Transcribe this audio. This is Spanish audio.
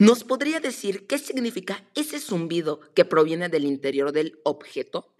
¿Nos podría decir qué significa ese zumbido que proviene del interior del objeto?